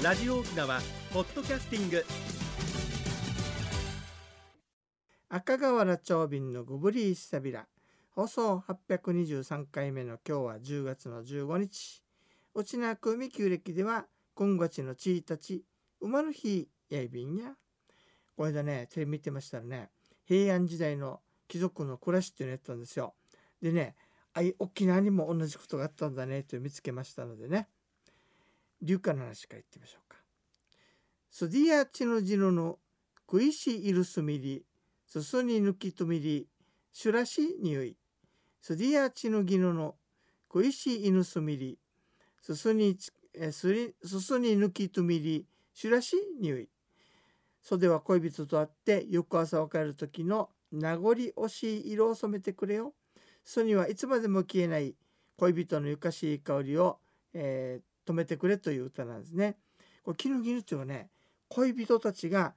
ラジオ沖縄ポッドキャスティング。赤瓦町便のゴブリースタビラ放送823回目の今日は10月の15日。沖縄組旧暦では今月の1日馬の日やいびんや。これだねテレビ見てましたらね平安時代の貴族の暮らしっていうのやったんですよ。でねあい沖縄にも同じことがあったんだねと見つけましたのでね。流化の話から言ってみましょうか。スディアチのジノのクイシイルスミリすすに抜きとみりシュラシ匂いスディアチのギノのクイシイヌスミリすすにえすりすすに抜きとみりシュラシ匂い袖は恋人と会って翌朝別れる時の名残惜しい色を染めてくれよ。巣にはいつまでも消えない恋人のゆかしい香りを、えー、止めてくれという歌なんですね。これ絹絹っていうのはね恋人たちが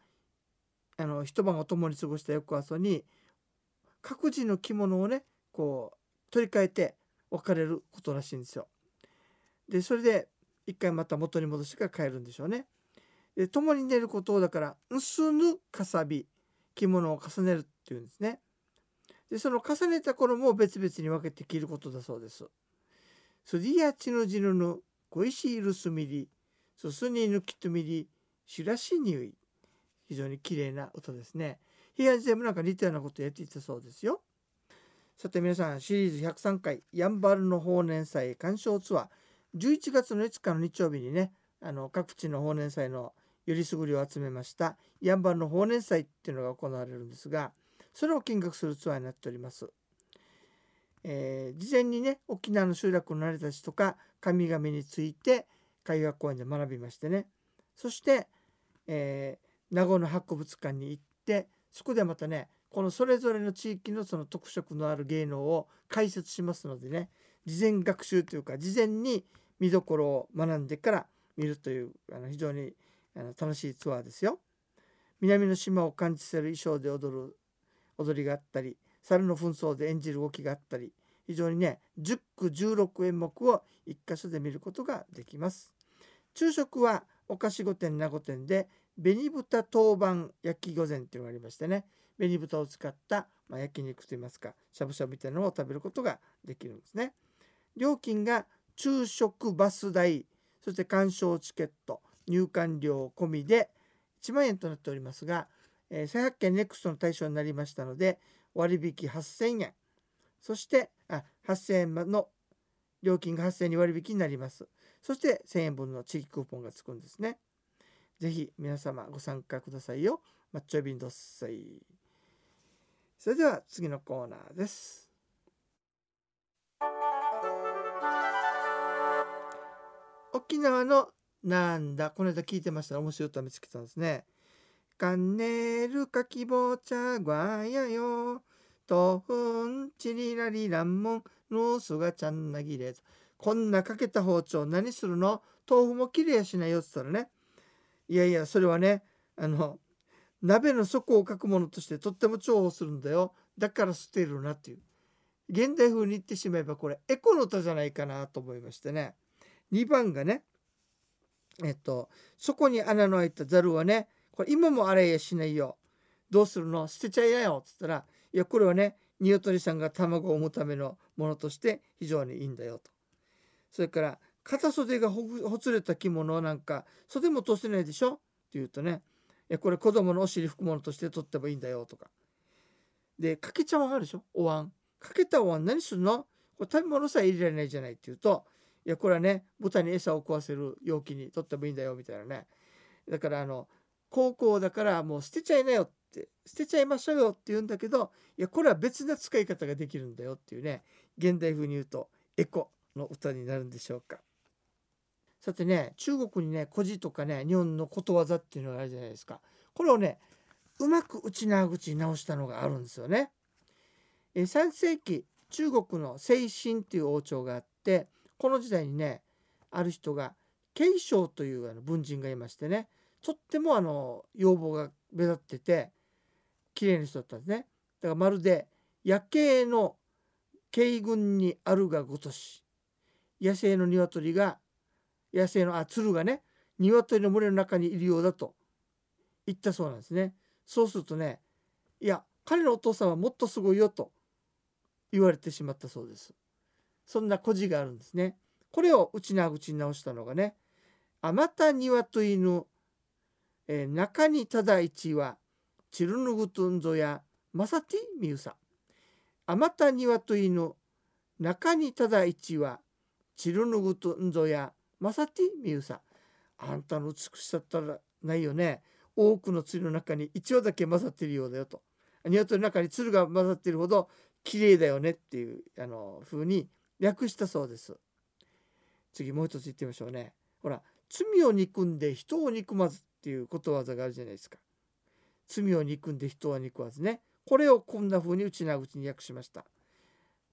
あの一晩を共に過ごした翌朝に各自の着物をねこう取り替えて別れることらしいんですよ。でそれで一回また元に戻してから帰るんでしょうね。で共に寝ることをだから「んすぬかさび」着物を重ねるっていうんですね。でその重ねた頃も別々に分けて着ることだそうです。スディアチのジヌヌ小石イルスミリススニヌキトミリシュラシニュイ非常に綺麗な歌ですね。平安時代もなんか似たようなことをやっていたそうですよ。さて皆さんシリーズ103回やんばるの法年祭鑑賞ツアー11月の5日の日曜日にねあの各地の法年祭のよりすぐりを集めましたやんばるの法年祭っていうのが行われるんですがそれを見学するツアーになっております。えー、事前にね沖縄の集落の成り立ちとか神々について海学公園で学びましてねそして、えー、名護の博物館に行ってそこでまたねこのそれぞれの地域のその特色のある芸能を解説しますのでね事前学習というか事前に見どころを学んでから見るというあの非常にあの楽しいツアーですよ。南の島を感じさせる衣装で踊る踊りがあったり猿の紛争で演じる動きがあったり非常にね10区16演目を1箇所で見ることができます。昼食はお菓子御殿名御殿で紅豚当番焼き御膳っていうのがありましてね紅豚を使った、まあ、焼肉といいますかしゃぶしゃぶみたいなのを食べることができるんですね。料金が昼食バス代そして鑑賞チケット入館料込みで1万円となっておりますがえー、再発見ネクストの対象になりましたので割引8000円。そしてあ8000円の料金が8000円に割引になります。そして1000円分の地域クーポンがつくんですね。ぜひ皆様ご参加くださいよ。マッチョビンドッサイそれでは次のコーナーです。沖縄のなんだ？この間聞いてましたら面白い歌見つけたんですね。カンネルかきぼちゃごわやよ。とふんちりらりらんもんのすがちゃんなぎれ。こんなかけた包丁何するの？豆腐もきれいやしないよって言ったらね。いやいやそれはねあの鍋の底をかくものとしてとっても重宝するんだよ。だから捨てるなっていう。現代風に言ってしまえばこれエコの歌じゃないかなと思いましてね。2番がねえっとそこに穴の開いたざるはねこれ今も洗いやしないよ。どうするの？捨てちゃいやよ。っつったらいやこれはね鶏さんが卵を産むためのものとして非常にいいんだよ。と。それから片袖がほつれた着物なんか袖も通せないでしょ？って言うとねいやこれ子供のお尻拭くものとして取ってもいいんだよ。とか。でかけ茶碗あるでしょ？お椀。かけたお椀何するの？これ食べ物さえ入れられないじゃないって言うといやこれはね豚に餌を食わせる容器に取ってもいいんだよ。みたいなね。だからあの高校だからもう捨てちゃいなよって捨てちゃいましょうよって言うんだけどいやこれは別な使い方ができるんだよっていうね現代風に言うとエコの歌になるんでしょうか。さてね中国にね古事とかね日本のことわざっていうのがあるじゃないですか。これをねうまく内縄口に直したのがあるんですよね。え3世紀中国の清神っていう王朝があってこの時代にねある人が慶章というあの文人がいましてねとってもあの要望が目立ってて綺麗な人だったんですね。だからまるで夜景の慶軍にあるがごとし野生の鶏が野生のあ鶴がね鶏の群れの中にいるようだと言ったそうなんですね。そうするとねいや彼のお父さんはもっとすごいよと言われてしまったそうです。そんな故事があるんですね。これを内な口に直したのがねあまた鶏の、えー、中にただ一はチルヌグトンゾやマサティミウサ。あまた鶏の中にただ一はチルヌグトンゾやマサティミウサ。あんたの美しさったらないよね。多くの鶴の中に1羽だけ混ざってるようだよと。鶏の中に鶴が混ざってるほど綺麗だよねっていうあの風に略したそうです。次もう一つ言ってみましょうね。ほら罪を憎んで人を憎まずっていうことわざがあるじゃないですか。罪を憎んで人は憎わずね。これをこんな風に内な口に訳しました。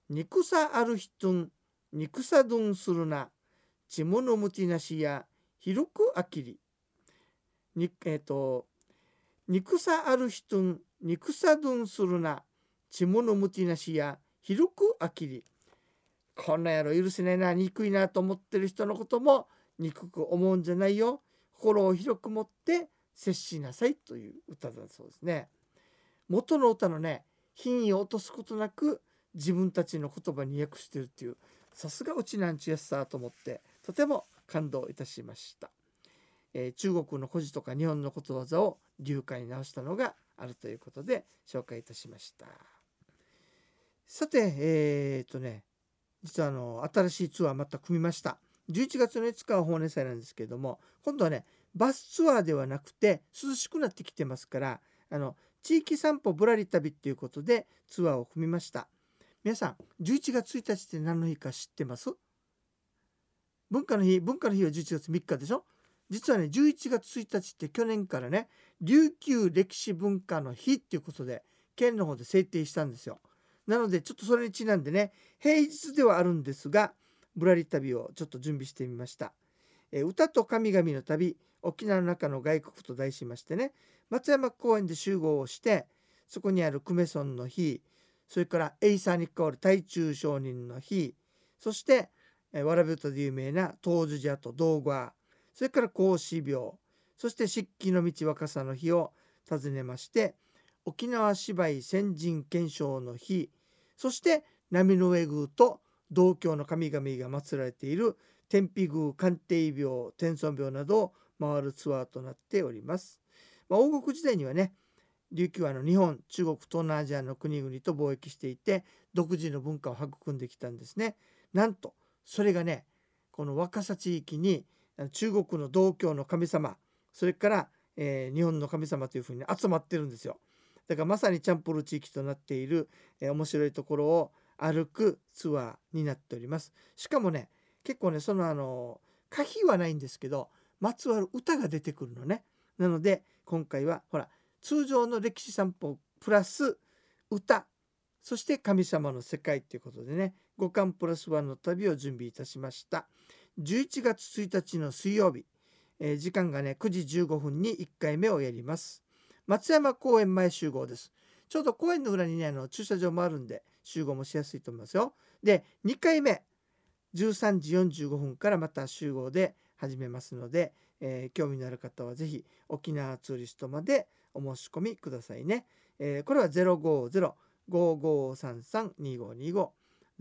憎さある人憎さどんするな。ちものむちなしや広くあきり。にえっ、ー、と憎さある人憎さどんするな。ちものむちなしや広くあきり。こんなやろ許せないな憎いなと思ってる人のことも憎く思うんじゃないよ。心を広く持って接しなさいという歌だそうですね。元の歌のね品位を落とすことなく自分たちの言葉に訳してるっていうさすがうちなんちやすさと思ってとても感動いたしました、えー、中国の古事とか日本のことわざを流解に直したのがあるということで紹介いたしました。さてえー、っとね実はあの新しいツアーまた組みました。11月の5日は法年祭なんですけれども今度はねバスツアーではなくて涼しくなってきてますからあの地域散歩ぶらり旅っていうことでツアーを組みました。皆さん11月1日って何の日か知ってます？文化の日文化の日は11月3日でしょ？実はね11月1日って去年からね琉球歴史文化の日っていうことで県の方で制定したんですよ。なのでちょっとそれにちなんでね平日ではあるんですがぶらり旅をちょっと準備してみました、え歌と神々の旅沖縄の中の外国と題しましてね。松山公園で集合をしてそこにある久米村の日それからエイサーに関わる大中商人の日そしてわらび歌で有名な東樹寺と道後それから孔子廟そして漆器の道若さの日を訪ねまして沖縄芝居先人検証の日そして波の上宮と道教の神々が祀られている天日宮鑑定廟天孫廟などを回るツアーとなっております。まあ、王国時代にはね琉球はの日本中国東南アジアの国々と貿易していて独自の文化を育んできたんですね。なんとそれがねこの若狭地域に中国の道教の神様それから、えー、日本の神様というふうに集まってるんですよ。だからまさにチャンプル地域となっている、えー、面白いところを歩くツアーになっております。しかもね結構ねそのあの歌碑はないんですけどまつわる歌が出てくるのね。なので今回はほら通常の歴史散歩プラス歌そして神様の世界ということでね五感プラスワンの旅を準備いたしました11月1日の水曜日、えー、時間がね9時15分に1回目をやります松山公園前集合ですちょうど公園の裏にねあの駐車場もあるんで集合もしやすいと思いますよ。で2回目13時45分からまた集合で始めますので、えー、興味のある方は是非沖縄ツーリストまでお申し込みくださいね、えー、これは050-5533-2525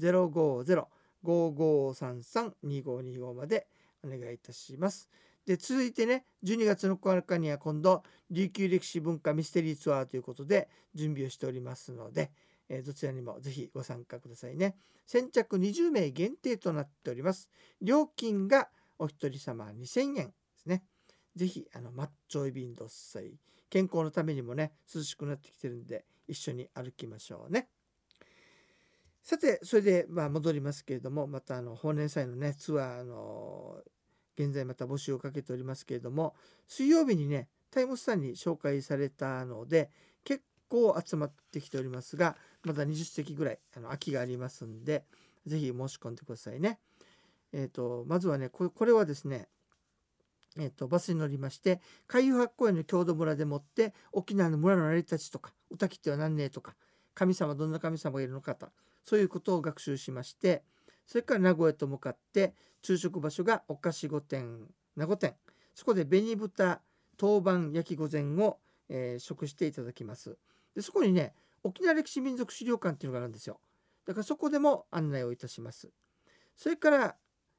050-5533-2525までお願いいたします。で続いてね12月の9日には今度琉球歴史文化ミステリーツアーということで準備をしておりますので、えー、どちらにもぜひご参加くださいね。先着20名限定となっております。料金がお一人様2000円ですね。ぜひあのマッチョイビンドッサイ健康のためにもね涼しくなってきてるんで一緒に歩きましょうね。さてそれでまあ戻りますけれどもまたあの法年祭のねツアーの現在また募集をかけておりますけれども水曜日にねタイムスターに紹介されたので構集まってきておりますがまだ20席ぐらいあの空きがありますんで是非申し込んでくださいね。えーと、まずはねこれはですねえーと、バスに乗りまして海遊八公園の郷土村でもって沖縄の村の成り立ちとか歌切っては何ねえとか神様どんな神様がいるのかとそういうことを学習しましてそれから名古屋と向かって昼食場所がお菓子御殿名護店そこで紅豚当番焼き御前を、えー食していただきますでそこにね沖縄歴史民族資料館っていうのがあるんですよ。だからそこでも案内をいたします。それから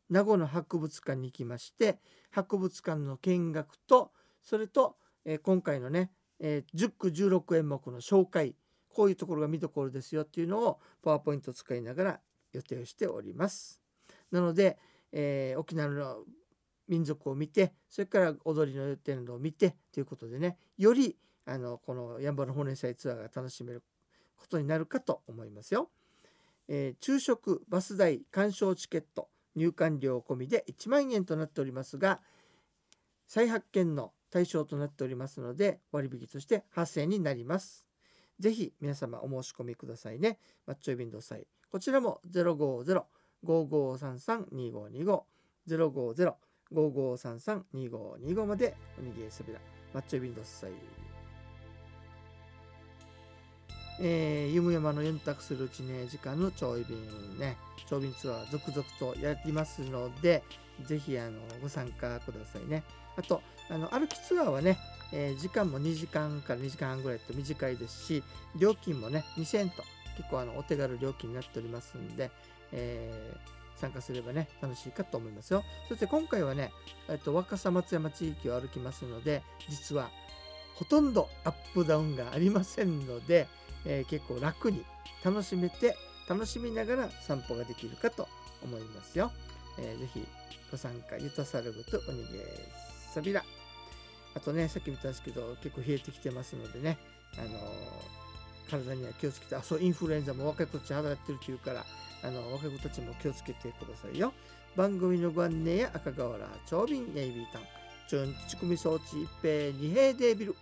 名護の博物館に行きまして博物館の見学とそれと、えー今回のね、えー10区16演目の紹介こういうところが見どころですよっていうのをパワーポイントを使いながら予定をしております。なので、えー沖縄の民族を見てそれから踊りの予定などを見てということでねよりあのこのやんばる本年祭ツアーが楽しめることになるかと思いますよ。えー昼食バス代鑑賞チケット入館料込みで1万円となっておりますが再発見の対象となっておりますので割引として8000円になります。ぜひ皆様お申し込みくださいね。マッチョイビンド祭こちらも050-5533-2525 050-5533-2525までおにぎりすびらマッチョイビンド祭えー、ゆむやまのユンタクするうちね時間の長便ね。長便ツアー続々とやりますのでぜひあのご参加くださいね。あとあの歩きツアーはね、えー時間も2時間から2時間半ぐらいと短いですし料金もね2000円と結構あのお手軽料金になっておりますんで、えー参加すればね楽しいかと思いますよ。そして今回はね、えっと、若狭松山地域を歩きますので実はほとんどアップダウンがありませんので、えー結構楽に楽しめて楽しみながら散歩ができるかと思いますよ、えーぜひご参加ゆたさるぐとおにげさびら。あとねさっきも言ったんですけど結構冷えてきてますのでねあのー体には気をつけてあそうインフルエンザも若い子たち肌やってるっていうからあの若い子たちも気をつけてくださいよ。番組のご案内や赤瓦長瓶ネイビータンチュンチクミ装置一平二平デービル